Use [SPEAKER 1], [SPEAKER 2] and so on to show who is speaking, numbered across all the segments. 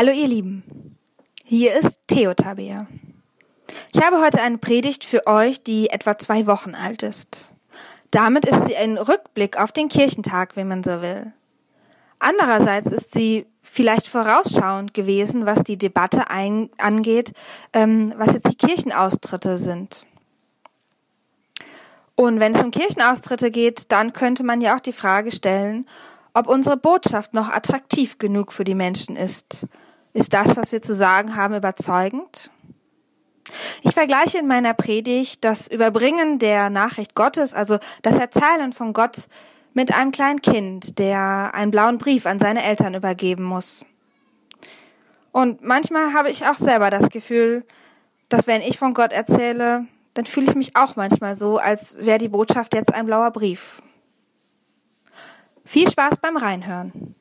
[SPEAKER 1] Hallo ihr Lieben, hier ist Theo Tabea. Ich habe heute eine Predigt für euch, die etwa zwei Wochen alt ist. Damit ist sie ein Rückblick auf den Kirchentag, wenn man so will. Andererseits ist sie vielleicht vorausschauend gewesen, was die Debatte ein, angeht, ähm, was jetzt die Kirchenaustritte sind. Und wenn es um Kirchenaustritte geht, dann könnte man ja auch die Frage stellen, ob unsere Botschaft noch attraktiv genug für die Menschen ist. Ist das, was wir zu sagen haben, überzeugend? Ich vergleiche in meiner Predigt das Überbringen der Nachricht Gottes, also das Erzählen von Gott, mit einem kleinen Kind, der einen blauen Brief an seine Eltern übergeben muss. Und manchmal habe ich auch selber das Gefühl, dass wenn ich von Gott erzähle, dann fühle ich mich auch manchmal so, als wäre die Botschaft jetzt ein blauer Brief. Viel Spaß beim Reinhören.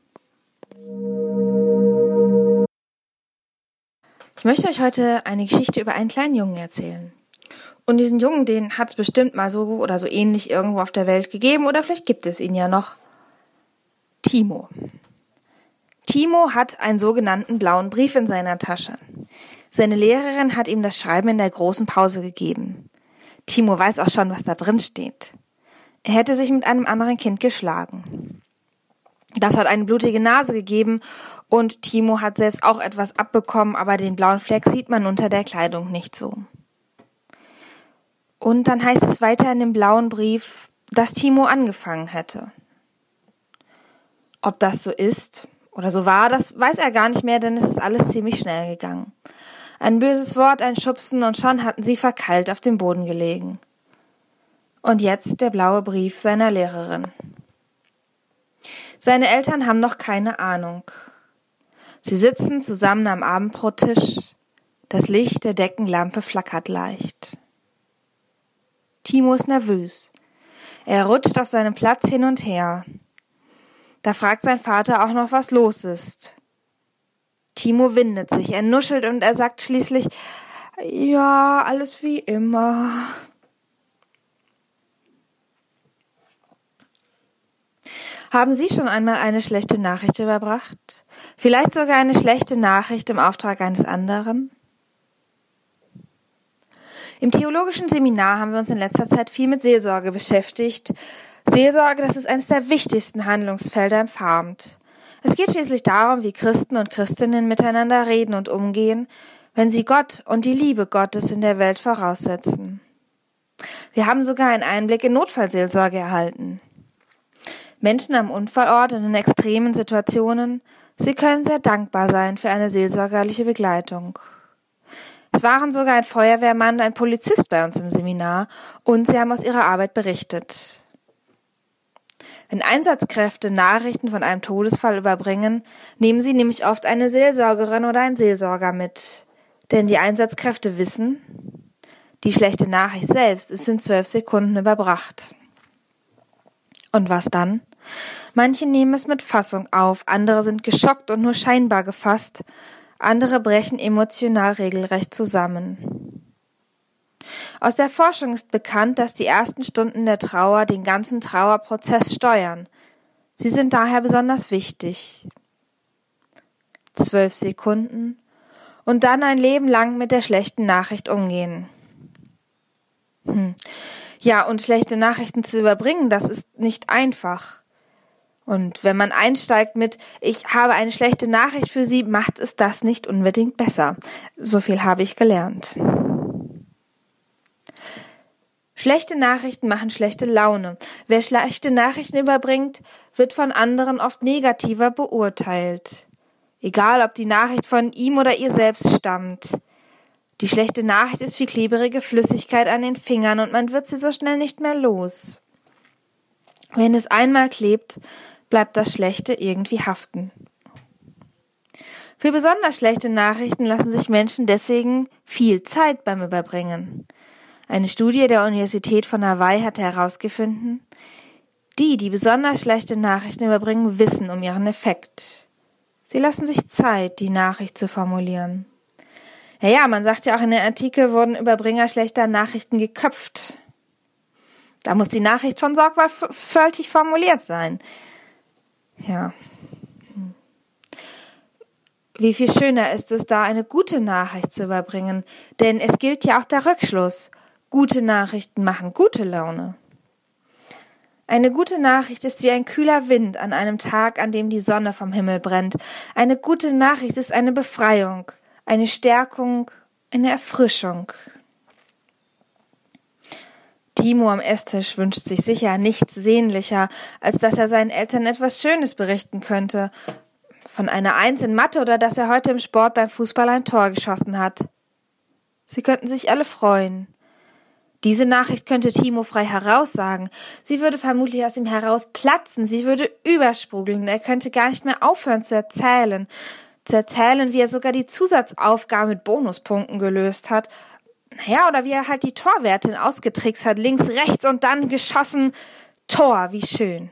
[SPEAKER 1] Ich möchte euch heute eine Geschichte über einen kleinen Jungen erzählen. Und diesen Jungen, den hat es bestimmt mal so oder so ähnlich irgendwo auf der Welt gegeben oder vielleicht gibt es ihn ja noch. Timo. Timo hat einen sogenannten blauen Brief in seiner Tasche. Seine Lehrerin hat ihm das Schreiben in der großen Pause gegeben. Timo weiß auch schon, was da drin steht. Er hätte sich mit einem anderen Kind geschlagen. Das hat eine blutige Nase gegeben und Timo hat selbst auch etwas abbekommen, aber den blauen Fleck sieht man unter der Kleidung nicht so. Und dann heißt es weiter in dem blauen Brief, dass Timo angefangen hätte. Ob das so ist oder so war, das weiß er gar nicht mehr, denn es ist alles ziemlich schnell gegangen. Ein böses Wort, ein Schubsen und schon hatten sie verkeilt auf dem Boden gelegen. Und jetzt der blaue Brief seiner Lehrerin. Seine Eltern haben noch keine Ahnung. Sie sitzen zusammen am Abendbrottisch. Das Licht der Deckenlampe flackert leicht. Timo ist nervös. Er rutscht auf seinem Platz hin und her. Da fragt sein Vater auch noch, was los ist. Timo windet sich, er nuschelt und er sagt schließlich, ja, alles wie immer. Haben Sie schon einmal eine schlechte Nachricht überbracht? Vielleicht sogar eine schlechte Nachricht im Auftrag eines anderen? Im theologischen Seminar haben wir uns in letzter Zeit viel mit Seelsorge beschäftigt. Seelsorge, das ist eines der wichtigsten Handlungsfelder im Pfarramt. Es geht schließlich darum, wie Christen und Christinnen miteinander reden und umgehen, wenn sie Gott und die Liebe Gottes in der Welt voraussetzen. Wir haben sogar einen Einblick in Notfallseelsorge erhalten. Menschen am Unfallort und in extremen Situationen, sie können sehr dankbar sein für eine seelsorgerliche Begleitung. Es waren sogar ein Feuerwehrmann und ein Polizist bei uns im Seminar und sie haben aus ihrer Arbeit berichtet. Wenn Einsatzkräfte Nachrichten von einem Todesfall überbringen, nehmen sie nämlich oft eine Seelsorgerin oder einen Seelsorger mit. Denn die Einsatzkräfte wissen, die schlechte Nachricht selbst ist in zwölf Sekunden überbracht. Und was dann? Manche nehmen es mit Fassung auf, andere sind geschockt und nur scheinbar gefasst, andere brechen emotional regelrecht zusammen. Aus der Forschung ist bekannt, dass die ersten Stunden der Trauer den ganzen Trauerprozess steuern. Sie sind daher besonders wichtig. Zwölf Sekunden und dann ein Leben lang mit der schlechten Nachricht umgehen. Hm. Ja, und schlechte Nachrichten zu überbringen, das ist nicht einfach. Und wenn man einsteigt mit, ich habe eine schlechte Nachricht für Sie, macht es das nicht unbedingt besser. So viel habe ich gelernt. Schlechte Nachrichten machen schlechte Laune. Wer schlechte Nachrichten überbringt, wird von anderen oft negativer beurteilt. Egal, ob die Nachricht von ihm oder ihr selbst stammt. Die schlechte Nachricht ist wie klebrige Flüssigkeit an den Fingern und man wird sie so schnell nicht mehr los. Wenn es einmal klebt, bleibt das Schlechte irgendwie haften. Für besonders schlechte Nachrichten lassen sich Menschen deswegen viel Zeit beim Überbringen. Eine Studie der Universität von Hawaii hat herausgefunden, die, die besonders schlechte Nachrichten überbringen, wissen um ihren Effekt. Sie lassen sich Zeit, die Nachricht zu formulieren. Ja, ja, man sagt ja auch in der Artikel wurden Überbringer schlechter Nachrichten geköpft. Da muss die Nachricht schon sorgfältig formuliert sein. Ja. Wie viel schöner ist es da, eine gute Nachricht zu überbringen, denn es gilt ja auch der Rückschluss. Gute Nachrichten machen gute Laune. Eine gute Nachricht ist wie ein kühler Wind an einem Tag, an dem die Sonne vom Himmel brennt. Eine gute Nachricht ist eine Befreiung, eine Stärkung, eine Erfrischung. Timo am Esstisch wünscht sich sicher nichts sehnlicher, als dass er seinen Eltern etwas Schönes berichten könnte. Von einer Eins in Mathe oder dass er heute im Sport beim Fußball ein Tor geschossen hat. Sie könnten sich alle freuen. Diese Nachricht könnte Timo frei heraussagen. Sie würde vermutlich aus ihm heraus platzen, sie würde übersprudeln, er könnte gar nicht mehr aufhören zu erzählen. Zu erzählen, wie er sogar die Zusatzaufgabe mit Bonuspunkten gelöst hat. Naja, oder wie er halt die Torwertin ausgetrickst hat, links, rechts und dann geschossen. Tor, wie schön.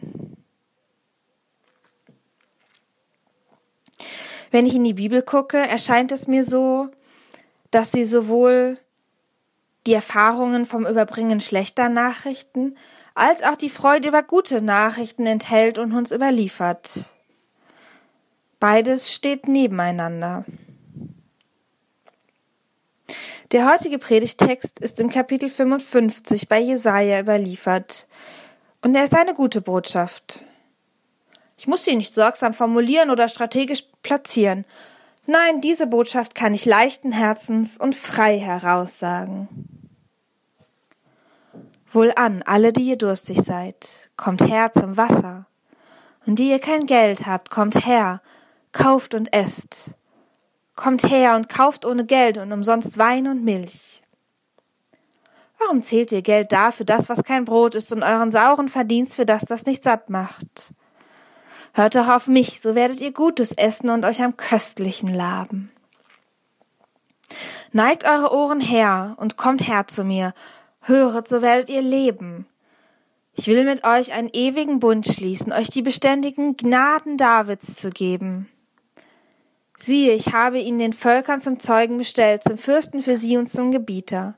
[SPEAKER 1] Wenn ich in die Bibel gucke, erscheint es mir so, dass sie sowohl die Erfahrungen vom Überbringen schlechter Nachrichten, als auch die Freude über gute Nachrichten enthält und uns überliefert. Beides steht nebeneinander. Der heutige Predigtext ist im Kapitel 55 bei Jesaja überliefert. Und er ist eine gute Botschaft. Ich muss sie nicht sorgsam formulieren oder strategisch platzieren. Nein, diese Botschaft kann ich leichten Herzens und frei heraussagen. Wohlan, alle, die ihr durstig seid, kommt her zum Wasser. Und die ihr kein Geld habt, kommt her, kauft und esst. Kommt her und kauft ohne Geld und umsonst Wein und Milch. Warum zählt ihr Geld da für das, was kein Brot ist, und euren sauren Verdienst für das, das nicht satt macht? Hört doch auf mich, so werdet ihr Gutes essen und euch am Köstlichen laben. Neigt eure Ohren her und kommt her zu mir, Höret, so werdet ihr leben. Ich will mit euch einen ewigen Bund schließen, euch die beständigen Gnaden Davids zu geben. Siehe, ich habe ihn den Völkern zum Zeugen bestellt, zum Fürsten für sie und zum Gebieter.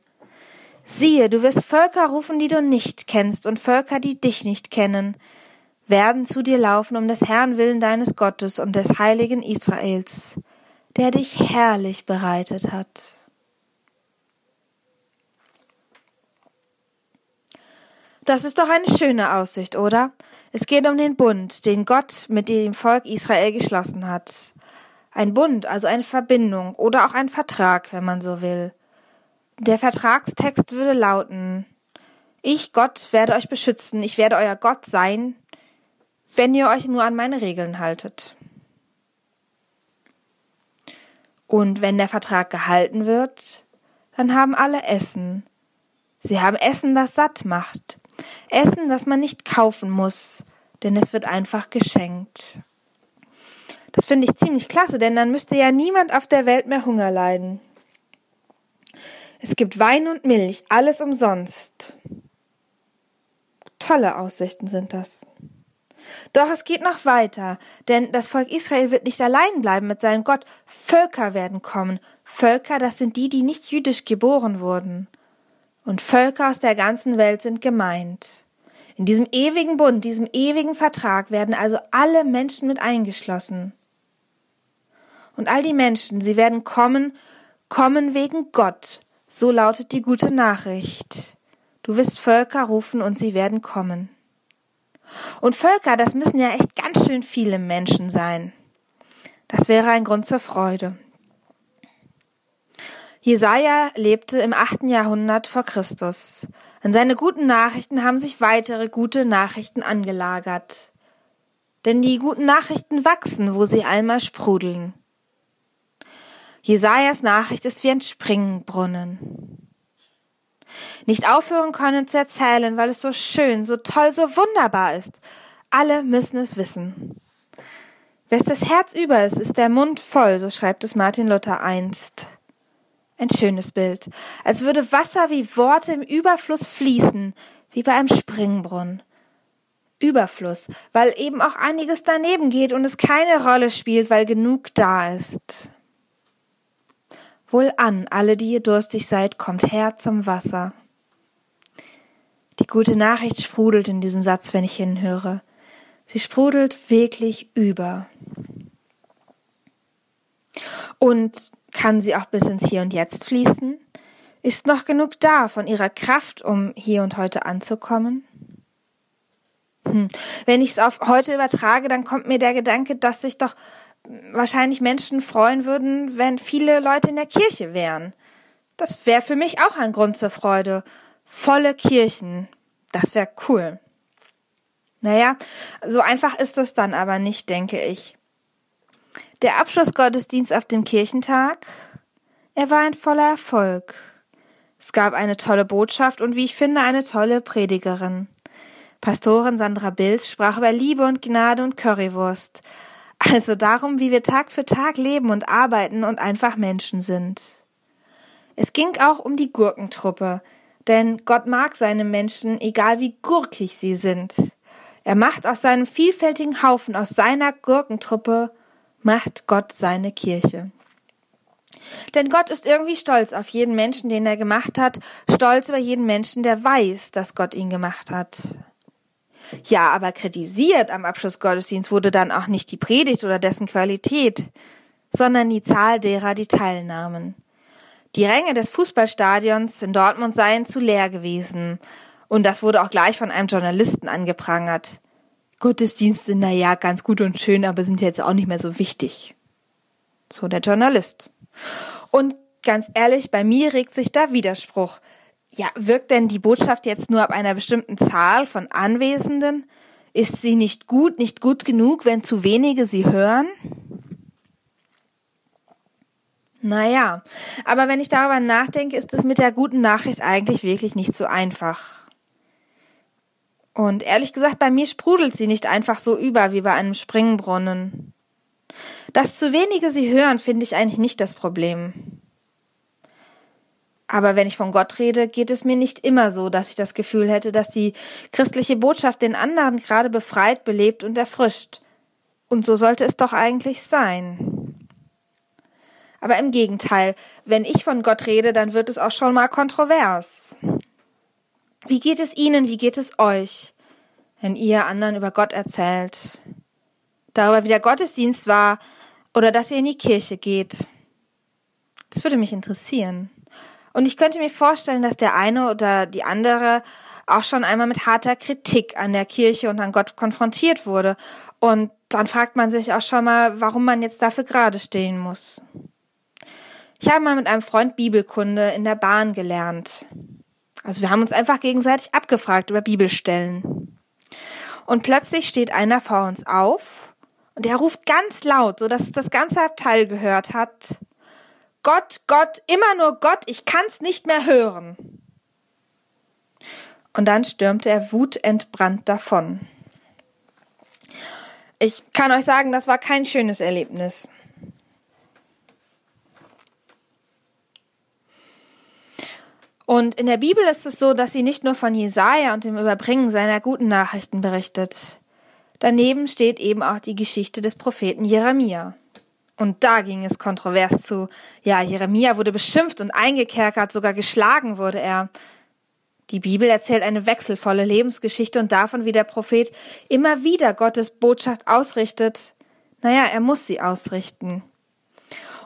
[SPEAKER 1] Siehe, du wirst Völker rufen, die du nicht kennst, und Völker, die dich nicht kennen, werden zu dir laufen um des Herrn willen deines Gottes und des heiligen Israels, der dich herrlich bereitet hat. Das ist doch eine schöne Aussicht, oder? Es geht um den Bund, den Gott mit dem Volk Israel geschlossen hat. Ein Bund, also eine Verbindung oder auch ein Vertrag, wenn man so will. Der Vertragstext würde lauten Ich, Gott, werde euch beschützen, ich werde euer Gott sein, wenn ihr euch nur an meine Regeln haltet. Und wenn der Vertrag gehalten wird, dann haben alle Essen. Sie haben Essen, das satt macht. Essen, das man nicht kaufen muss, denn es wird einfach geschenkt. Das finde ich ziemlich klasse, denn dann müsste ja niemand auf der Welt mehr Hunger leiden. Es gibt Wein und Milch, alles umsonst. Tolle Aussichten sind das. Doch es geht noch weiter, denn das Volk Israel wird nicht allein bleiben mit seinem Gott. Völker werden kommen. Völker, das sind die, die nicht jüdisch geboren wurden und Völker aus der ganzen Welt sind gemeint. In diesem ewigen Bund, diesem ewigen Vertrag werden also alle Menschen mit eingeschlossen. Und all die Menschen, sie werden kommen, kommen wegen Gott. So lautet die gute Nachricht. Du wirst Völker rufen und sie werden kommen. Und Völker, das müssen ja echt ganz schön viele Menschen sein. Das wäre ein Grund zur Freude. Jesaja lebte im achten Jahrhundert vor Christus. An seine guten Nachrichten haben sich weitere gute Nachrichten angelagert. Denn die guten Nachrichten wachsen, wo sie einmal sprudeln. Jesajas Nachricht ist wie ein Springbrunnen. Nicht aufhören können zu erzählen, weil es so schön, so toll, so wunderbar ist. Alle müssen es wissen. Wes das Herz über ist, ist der Mund voll, so schreibt es Martin Luther einst. Ein schönes Bild, als würde Wasser wie Worte im Überfluss fließen, wie bei einem Springbrunnen. Überfluss, weil eben auch einiges daneben geht und es keine Rolle spielt, weil genug da ist. Wohlan, alle, die ihr durstig seid, kommt her zum Wasser. Die gute Nachricht sprudelt in diesem Satz, wenn ich hinhöre. Sie sprudelt wirklich über. Und kann sie auch bis ins Hier und Jetzt fließen? Ist noch genug da von ihrer Kraft, um hier und heute anzukommen? Hm. Wenn ich es auf heute übertrage, dann kommt mir der Gedanke, dass sich doch wahrscheinlich Menschen freuen würden, wenn viele Leute in der Kirche wären. Das wäre für mich auch ein Grund zur Freude. Volle Kirchen. Das wäre cool. Naja, so einfach ist es dann aber nicht, denke ich. Der Abschlussgottesdienst auf dem Kirchentag, er war ein voller Erfolg. Es gab eine tolle Botschaft und wie ich finde, eine tolle Predigerin. Pastorin Sandra Bilz sprach über Liebe und Gnade und Currywurst. Also darum, wie wir Tag für Tag leben und arbeiten und einfach Menschen sind. Es ging auch um die Gurkentruppe, denn Gott mag seine Menschen, egal wie gurkig sie sind. Er macht aus seinem vielfältigen Haufen, aus seiner Gurkentruppe, macht Gott seine Kirche. Denn Gott ist irgendwie stolz auf jeden Menschen, den er gemacht hat, stolz über jeden Menschen, der weiß, dass Gott ihn gemacht hat. Ja, aber kritisiert am Abschlussgottesdienst wurde dann auch nicht die Predigt oder dessen Qualität, sondern die Zahl derer, die teilnahmen. Die Ränge des Fußballstadions in Dortmund seien zu leer gewesen. Und das wurde auch gleich von einem Journalisten angeprangert. Gottesdienste, na ja, ganz gut und schön, aber sind jetzt auch nicht mehr so wichtig. So der Journalist. Und ganz ehrlich, bei mir regt sich da Widerspruch. Ja, wirkt denn die Botschaft jetzt nur ab einer bestimmten Zahl von Anwesenden? Ist sie nicht gut, nicht gut genug, wenn zu wenige sie hören? Naja, aber wenn ich darüber nachdenke, ist es mit der guten Nachricht eigentlich wirklich nicht so einfach. Und ehrlich gesagt, bei mir sprudelt sie nicht einfach so über wie bei einem Springbrunnen. Dass zu wenige sie hören, finde ich eigentlich nicht das Problem. Aber wenn ich von Gott rede, geht es mir nicht immer so, dass ich das Gefühl hätte, dass die christliche Botschaft den anderen gerade befreit, belebt und erfrischt. Und so sollte es doch eigentlich sein. Aber im Gegenteil, wenn ich von Gott rede, dann wird es auch schon mal kontrovers. Wie geht es Ihnen, wie geht es euch, wenn ihr anderen über Gott erzählt? Darüber, wie der Gottesdienst war oder dass ihr in die Kirche geht? Das würde mich interessieren. Und ich könnte mir vorstellen, dass der eine oder die andere auch schon einmal mit harter Kritik an der Kirche und an Gott konfrontiert wurde. Und dann fragt man sich auch schon mal, warum man jetzt dafür gerade stehen muss. Ich habe mal mit einem Freund Bibelkunde in der Bahn gelernt. Also wir haben uns einfach gegenseitig abgefragt über Bibelstellen. Und plötzlich steht einer vor uns auf und er ruft ganz laut, so dass das ganze Abteil gehört hat. Gott, Gott, immer nur Gott, ich kann's nicht mehr hören. Und dann stürmte er wutentbrannt davon. Ich kann euch sagen, das war kein schönes Erlebnis. Und in der Bibel ist es so, dass sie nicht nur von Jesaja und dem Überbringen seiner guten Nachrichten berichtet. Daneben steht eben auch die Geschichte des Propheten Jeremia. Und da ging es kontrovers zu. Ja, Jeremia wurde beschimpft und eingekerkert, sogar geschlagen wurde er. Die Bibel erzählt eine wechselvolle Lebensgeschichte und davon, wie der Prophet immer wieder Gottes Botschaft ausrichtet. Naja, er muss sie ausrichten.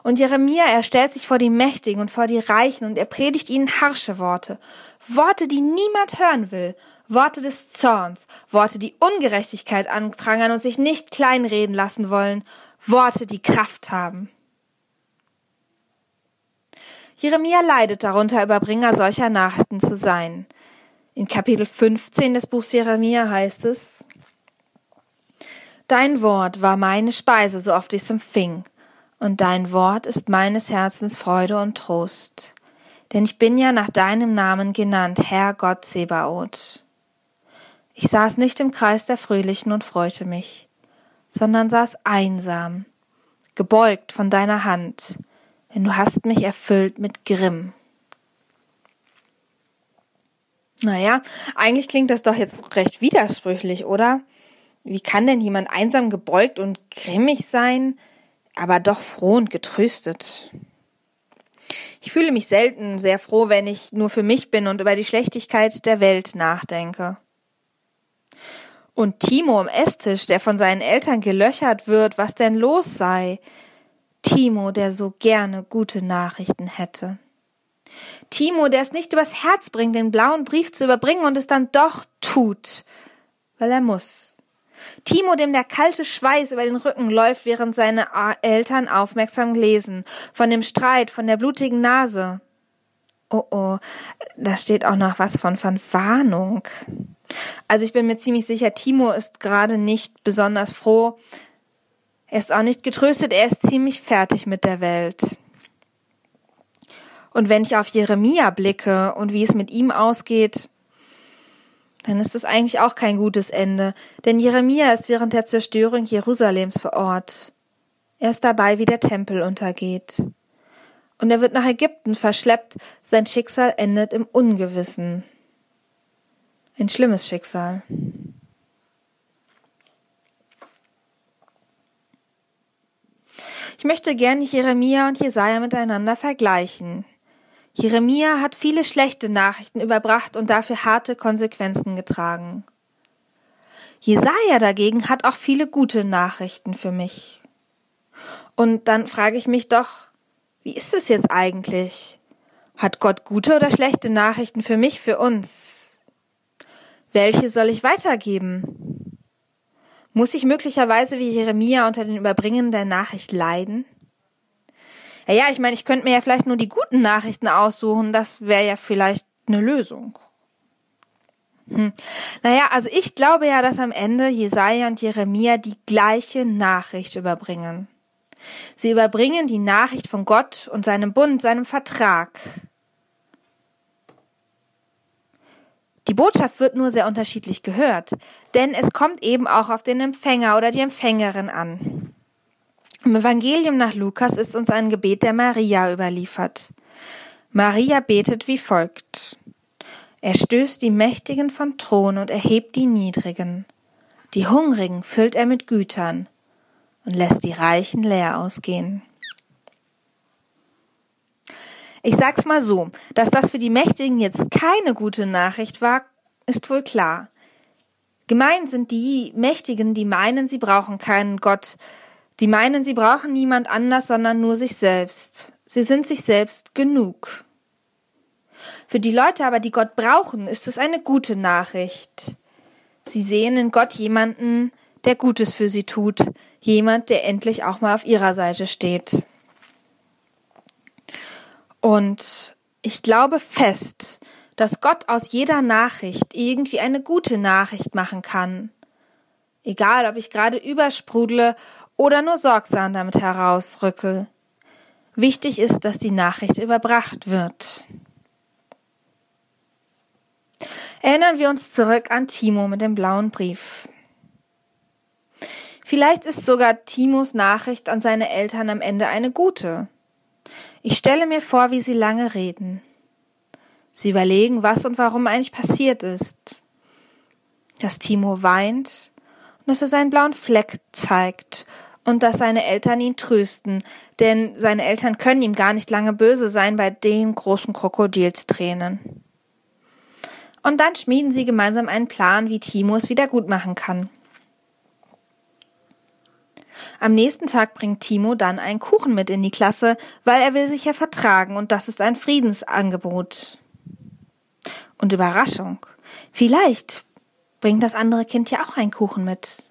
[SPEAKER 1] Und Jeremia, er stellt sich vor die Mächtigen und vor die Reichen und er predigt ihnen harsche Worte. Worte, die niemand hören will. Worte des Zorns. Worte, die Ungerechtigkeit anprangern und sich nicht kleinreden lassen wollen. Worte, die Kraft haben. Jeremia leidet darunter, Überbringer solcher Nachrichten zu sein. In Kapitel 15 des Buchs Jeremia heißt es, Dein Wort war meine Speise, so oft ich es empfing und dein Wort ist meines Herzens Freude und Trost. Denn ich bin ja nach deinem Namen genannt, Herr Gott Sebaoth. Ich saß nicht im Kreis der Fröhlichen und freute mich, sondern saß einsam, gebeugt von deiner Hand, denn du hast mich erfüllt mit Grimm. Naja, eigentlich klingt das doch jetzt recht widersprüchlich, oder? Wie kann denn jemand einsam gebeugt und grimmig sein? aber doch froh und getröstet. Ich fühle mich selten sehr froh, wenn ich nur für mich bin und über die Schlechtigkeit der Welt nachdenke. Und Timo am Esstisch, der von seinen Eltern gelöchert wird, was denn los sei, Timo, der so gerne gute Nachrichten hätte. Timo, der es nicht übers Herz bringt, den blauen Brief zu überbringen und es dann doch tut, weil er muss. Timo, dem der kalte Schweiß über den Rücken läuft, während seine Eltern aufmerksam lesen, von dem Streit, von der blutigen Nase. Oh oh, da steht auch noch was von Verwarnung. Also ich bin mir ziemlich sicher, Timo ist gerade nicht besonders froh. Er ist auch nicht getröstet, er ist ziemlich fertig mit der Welt. Und wenn ich auf Jeremia blicke und wie es mit ihm ausgeht, dann ist es eigentlich auch kein gutes Ende, denn Jeremia ist während der Zerstörung Jerusalems vor Ort. Er ist dabei, wie der Tempel untergeht. Und er wird nach Ägypten verschleppt, sein Schicksal endet im Ungewissen. Ein schlimmes Schicksal. Ich möchte gerne Jeremia und Jesaja miteinander vergleichen. Jeremia hat viele schlechte Nachrichten überbracht und dafür harte Konsequenzen getragen. Jesaja dagegen hat auch viele gute Nachrichten für mich. Und dann frage ich mich doch, wie ist es jetzt eigentlich? Hat Gott gute oder schlechte Nachrichten für mich, für uns? Welche soll ich weitergeben? Muss ich möglicherweise wie Jeremia unter den Überbringen der Nachricht leiden? Ja, ja, ich meine, ich könnte mir ja vielleicht nur die guten Nachrichten aussuchen, das wäre ja vielleicht eine Lösung. Hm. Naja, also ich glaube ja, dass am Ende Jesaja und Jeremia die gleiche Nachricht überbringen. Sie überbringen die Nachricht von Gott und seinem Bund, seinem Vertrag. Die Botschaft wird nur sehr unterschiedlich gehört, denn es kommt eben auch auf den Empfänger oder die Empfängerin an. Im Evangelium nach Lukas ist uns ein Gebet der Maria überliefert. Maria betet wie folgt. Er stößt die Mächtigen vom Thron und erhebt die Niedrigen. Die Hungrigen füllt er mit Gütern und lässt die Reichen leer ausgehen. Ich sag's mal so, dass das für die Mächtigen jetzt keine gute Nachricht war, ist wohl klar. Gemein sind die Mächtigen, die meinen, sie brauchen keinen Gott, die meinen, sie brauchen niemand anders, sondern nur sich selbst. Sie sind sich selbst genug. Für die Leute aber, die Gott brauchen, ist es eine gute Nachricht. Sie sehen in Gott jemanden, der Gutes für sie tut, jemand, der endlich auch mal auf ihrer Seite steht. Und ich glaube fest, dass Gott aus jeder Nachricht irgendwie eine gute Nachricht machen kann. Egal, ob ich gerade übersprudle oder nur sorgsam damit herausrücke. Wichtig ist, dass die Nachricht überbracht wird. Erinnern wir uns zurück an Timo mit dem blauen Brief. Vielleicht ist sogar Timos Nachricht an seine Eltern am Ende eine gute. Ich stelle mir vor, wie sie lange reden. Sie überlegen, was und warum eigentlich passiert ist. Dass Timo weint und dass er seinen blauen Fleck zeigt und dass seine Eltern ihn trösten, denn seine Eltern können ihm gar nicht lange böse sein bei den großen Krokodilstränen. Und dann schmieden sie gemeinsam einen Plan, wie Timo es wieder gut machen kann. Am nächsten Tag bringt Timo dann einen Kuchen mit in die Klasse, weil er will sich ja vertragen und das ist ein Friedensangebot. Und Überraschung. Vielleicht bringt das andere Kind ja auch einen Kuchen mit.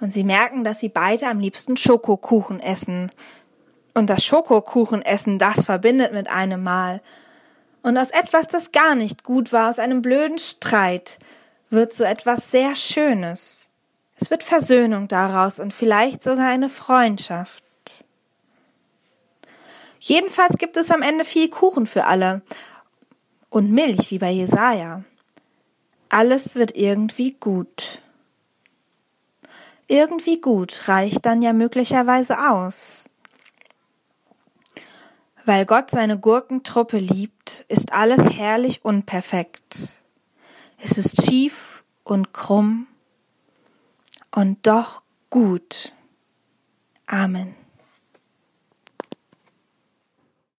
[SPEAKER 1] Und sie merken, dass sie beide am liebsten Schokokuchen essen. Und das Schokokuchenessen, das verbindet mit einem Mal. Und aus etwas, das gar nicht gut war, aus einem blöden Streit, wird so etwas sehr Schönes. Es wird Versöhnung daraus und vielleicht sogar eine Freundschaft. Jedenfalls gibt es am Ende viel Kuchen für alle. Und Milch, wie bei Jesaja. Alles wird irgendwie gut irgendwie gut reicht dann ja möglicherweise aus. Weil Gott seine Gurkentruppe liebt, ist alles herrlich unperfekt. Es ist schief und krumm und doch gut. Amen.